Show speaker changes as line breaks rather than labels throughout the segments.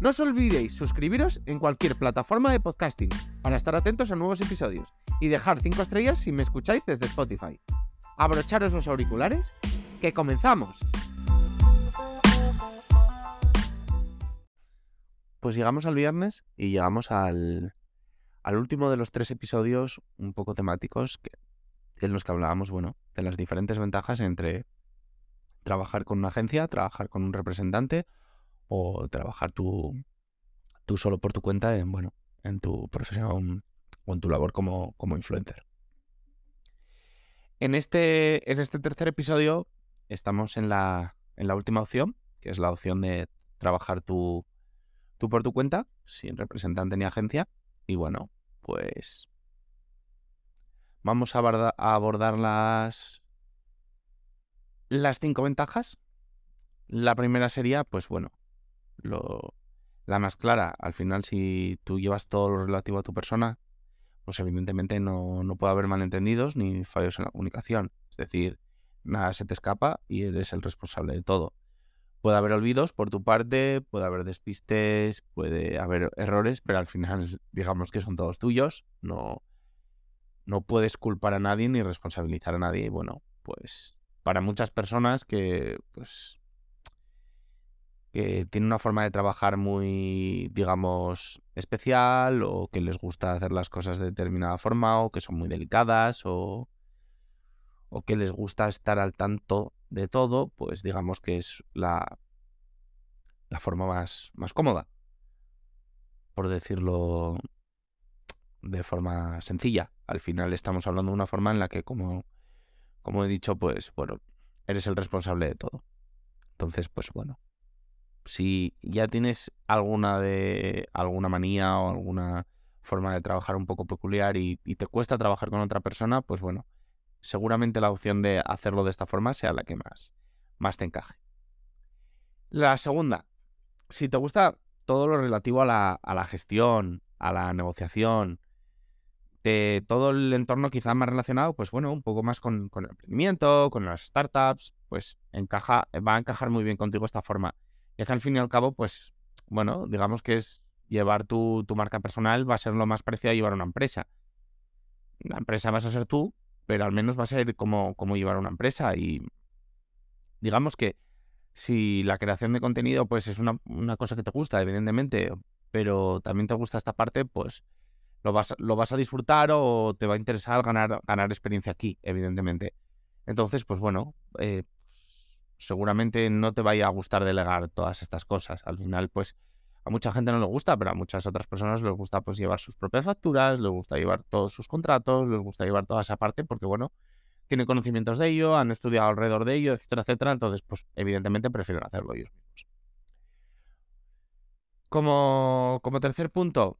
No os olvidéis suscribiros en cualquier plataforma de podcasting para estar atentos a nuevos episodios y dejar 5 estrellas si me escucháis desde Spotify. Abrocharos los auriculares, que comenzamos. Pues llegamos al viernes y llegamos al, al último de los tres episodios un poco temáticos que, en los que hablábamos, bueno, de las diferentes ventajas entre trabajar con una agencia, trabajar con un representante o trabajar tú, tú solo por tu cuenta en, bueno, en tu profesión o en tu labor como, como influencer. En este, en este tercer episodio estamos en la, en la última opción, que es la opción de trabajar tú, tú por tu cuenta, sin representante ni agencia. Y bueno, pues vamos a abordar, las, las cinco ventajas. La primera sería, pues bueno, lo, la más clara. Al final, si tú llevas todo lo relativo a tu persona, pues evidentemente no, no puede haber malentendidos ni fallos en la comunicación. Es decir, nada se te escapa y eres el responsable de todo. Puede haber olvidos por tu parte, puede haber despistes, puede haber errores, pero al final digamos que son todos tuyos. No, no puedes culpar a nadie ni responsabilizar a nadie. Y bueno, pues para muchas personas que pues que tienen una forma de trabajar muy, digamos, especial o que les gusta hacer las cosas de determinada forma o que son muy delicadas o, o que les gusta estar al tanto de todo, pues digamos que es la, la forma más, más cómoda, por decirlo de forma sencilla. Al final estamos hablando de una forma en la que, como, como he dicho, pues bueno, eres el responsable de todo. Entonces, pues bueno, si ya tienes alguna de alguna manía o alguna forma de trabajar un poco peculiar y, te cuesta trabajar con otra persona, pues bueno, seguramente la opción de hacerlo de esta forma sea la que más, más te encaje. La segunda, si te gusta todo lo relativo a la, a la gestión, a la negociación, de todo el entorno quizá más relacionado, pues bueno, un poco más con, con el emprendimiento, con las startups, pues encaja, va a encajar muy bien contigo esta forma es que al fin y al cabo, pues, bueno, digamos que es llevar tu, marca personal va a ser lo más parecido a llevar una empresa. La empresa vas a ser tú, pero al menos va a ser como, como llevar una empresa. Y digamos que si la creación de contenido pues es una, una, cosa que te gusta, evidentemente, pero también te gusta esta parte, pues lo vas, lo vas a disfrutar o te va a interesar ganar, ganar experiencia aquí, evidentemente. Entonces, pues bueno, eh, seguramente no te vaya a gustar delegar todas estas cosas. Al final, pues a mucha gente no le gusta, pero a muchas otras personas les gusta pues llevar sus propias facturas, les gusta llevar todos sus contratos, les gusta llevar toda esa parte porque, bueno, tienen conocimientos de ello, han estudiado alrededor de ello, etcétera, etcétera. Entonces, pues evidentemente prefieren hacerlo ellos mismos. Como, como tercer punto,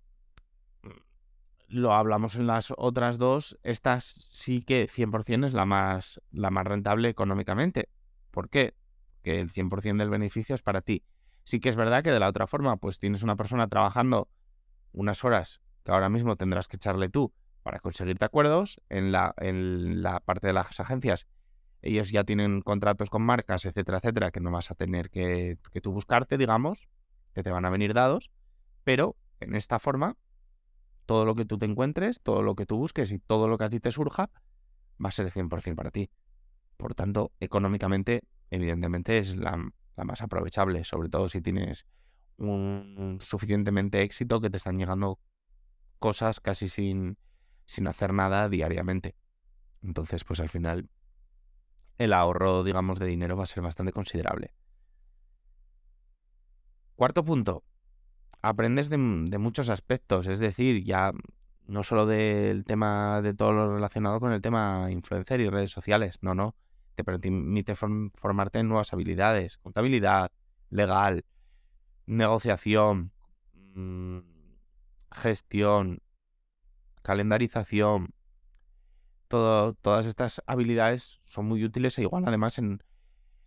lo hablamos en las otras dos, esta sí que 100% es la más, la más rentable económicamente. ¿Por qué? Que el 100% del beneficio es para ti. Sí que es verdad que de la otra forma, pues tienes una persona trabajando unas horas que ahora mismo tendrás que echarle tú para conseguirte acuerdos. En la, en la parte de las agencias, ellos ya tienen contratos con marcas, etcétera, etcétera, que no vas a tener que, que tú buscarte, digamos, que te van a venir dados. Pero en esta forma, todo lo que tú te encuentres, todo lo que tú busques y todo lo que a ti te surja, va a ser 100% para ti. Por tanto, económicamente, evidentemente, es la, más aprovechable, sobre todo si tienes un suficientemente éxito que te están llegando cosas casi sin, sin hacer nada diariamente. Entonces, pues al final, el ahorro, digamos, de dinero va a ser bastante considerable. Cuarto punto, aprendes de, de, muchos aspectos, es decir, ya no solo del tema de todo lo relacionado con el tema influencer y redes sociales, no, no, te permite formarte en nuevas habilidades, contabilidad, legal, negociación, mm, gestión, calendarización, todas estas habilidades son muy útiles e igual además en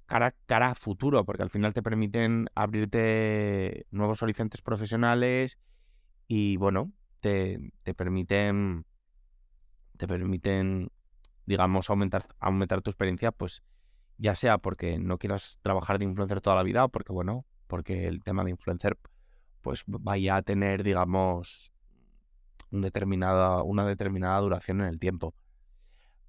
cara, cara a futuro, porque al final te permiten abrirte nuevos horizontes profesionales y bueno, te, te permiten, te permiten, digamos, aumentar, aumentar tu experiencia, pues ya sea porque no quieras trabajar de influencer toda la vida o porque, bueno, porque el tema de influencer pues vaya a tener, digamos, un una determinada duración en el tiempo.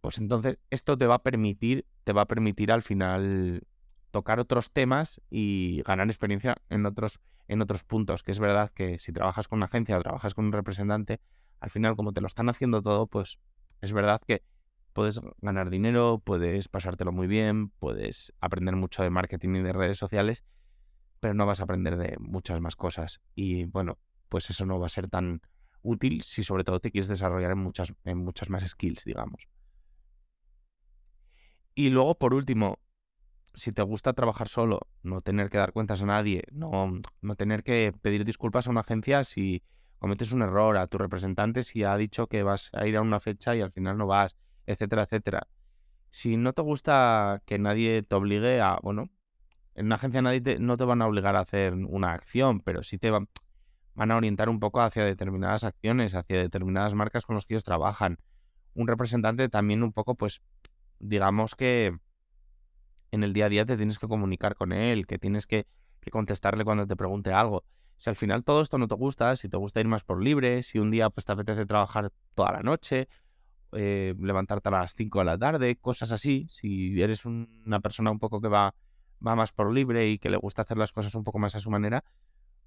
Pues entonces esto te va a permitir, te va a permitir al final tocar otros temas y ganar experiencia en otros, en otros puntos. Que es verdad que si trabajas con una agencia o trabajas con un representante, al final, como te lo están haciendo todo, pues es verdad que puedes ganar dinero, puedes pasártelo muy bien, puedes aprender mucho de marketing y de redes sociales, pero no vas a aprender de muchas más cosas. Y bueno, pues eso no va a ser tan útil si sobre todo te quieres desarrollar en muchas, en muchas más skills, digamos. Y luego, por último, si te gusta trabajar solo, no tener que dar cuentas a nadie, no, no tener que pedir disculpas a una agencia si cometes un error, a tu representante si ha dicho que vas a ir a una fecha y al final no vas, etcétera, etcétera. Si no te gusta que nadie te obligue a, bueno, en una agencia nadie no te van a obligar a hacer una acción, pero sí te van, van a orientar un poco hacia determinadas acciones, hacia determinadas marcas con las que ellos trabajan. Un representante también un poco, pues, digamos que en el día a día te tienes que comunicar con él, que tienes que, contestarle cuando te pregunte algo. Si al final todo esto no te gusta, si te gusta ir más por libre, si un día pues, te apetece trabajar toda la noche, eh, levantarte a las 5 de la tarde, cosas así, si eres una persona un poco que va, va más por libre y que le gusta hacer las cosas un poco más a su manera,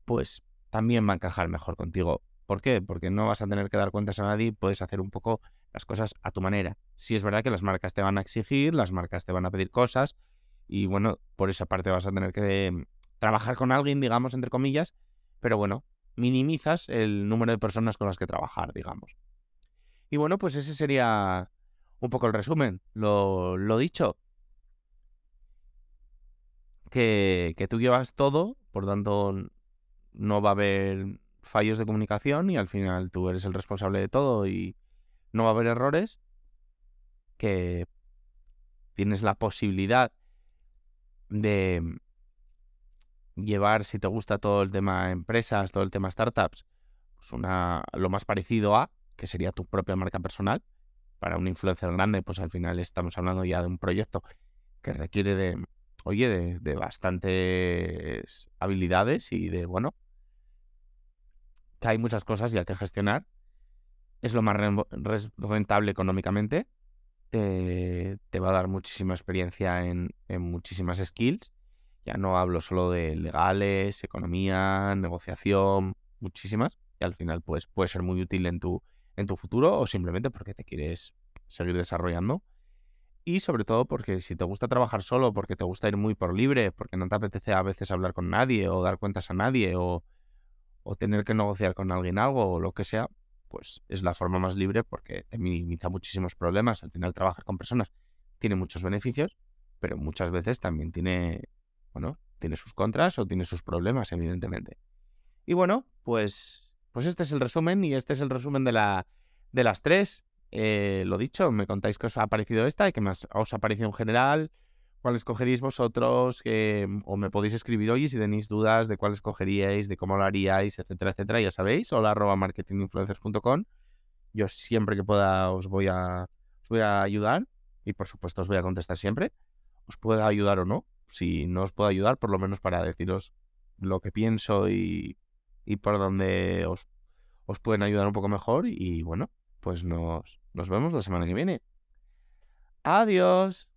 pues también va a encajar mejor contigo. ¿Por qué? Porque no vas a tener que dar cuentas a nadie puedes hacer un poco las cosas a tu manera. Si es verdad que las marcas te van a exigir, las marcas te van a pedir cosas, y bueno, por esa parte vas a tener que mm, trabajar con alguien, digamos, entre comillas, pero bueno, minimizas el número de personas con las que trabajar, digamos. Y bueno, pues ese sería un poco el resumen. Lo, dicho, que, que tú llevas todo, por tanto no va a haber fallos de comunicación y al final tú eres el responsable de todo y no va a haber errores, que tienes la posibilidad de llevar, si te gusta todo el tema empresas, todo el tema startups, pues una, lo más parecido a, que sería tu propia marca personal. Para un influencer grande, pues al final estamos hablando ya de un proyecto que requiere de, oye, de, bastantes habilidades y de, bueno, que hay muchas cosas y hay que gestionar. Es lo más rentable económicamente te, va a dar muchísima experiencia en, muchísimas skills. Ya no hablo solo de legales, economía, negociación, muchísimas. Y al final pues, puede ser muy útil en tu, en tu futuro o simplemente porque te quieres seguir desarrollando. Y sobre todo porque si te gusta trabajar solo, porque te gusta ir muy por libre, porque no te apetece a veces hablar con nadie o dar cuentas a nadie o, o tener que negociar con alguien algo o lo que sea, pues es la forma más libre porque te minimiza muchísimos problemas. Al final trabajar con personas tiene muchos beneficios, pero muchas veces también tiene, bueno, tiene sus contras o tiene sus problemas, evidentemente. Y bueno, pues, pues este es el resumen y este es el resumen de, la, de las tres. Eh, lo dicho, me contáis qué os ha parecido esta y qué más os ha parecido en general cuál escogeríais vosotros, o me podéis escribir hoy si tenéis dudas de cuál escogeríais, de cómo lo haríais, etcétera, etcétera, ya sabéis, hola arroba marketinginfluencers.com. Yo siempre que pueda os voy a, voy a ayudar y por supuesto os voy a contestar siempre. Os pueda ayudar o no. Si no os puedo ayudar, por lo menos para deciros lo que pienso y, y por donde os, os pueden ayudar un poco mejor. Y bueno, pues nos, nos vemos la semana que viene. Adiós.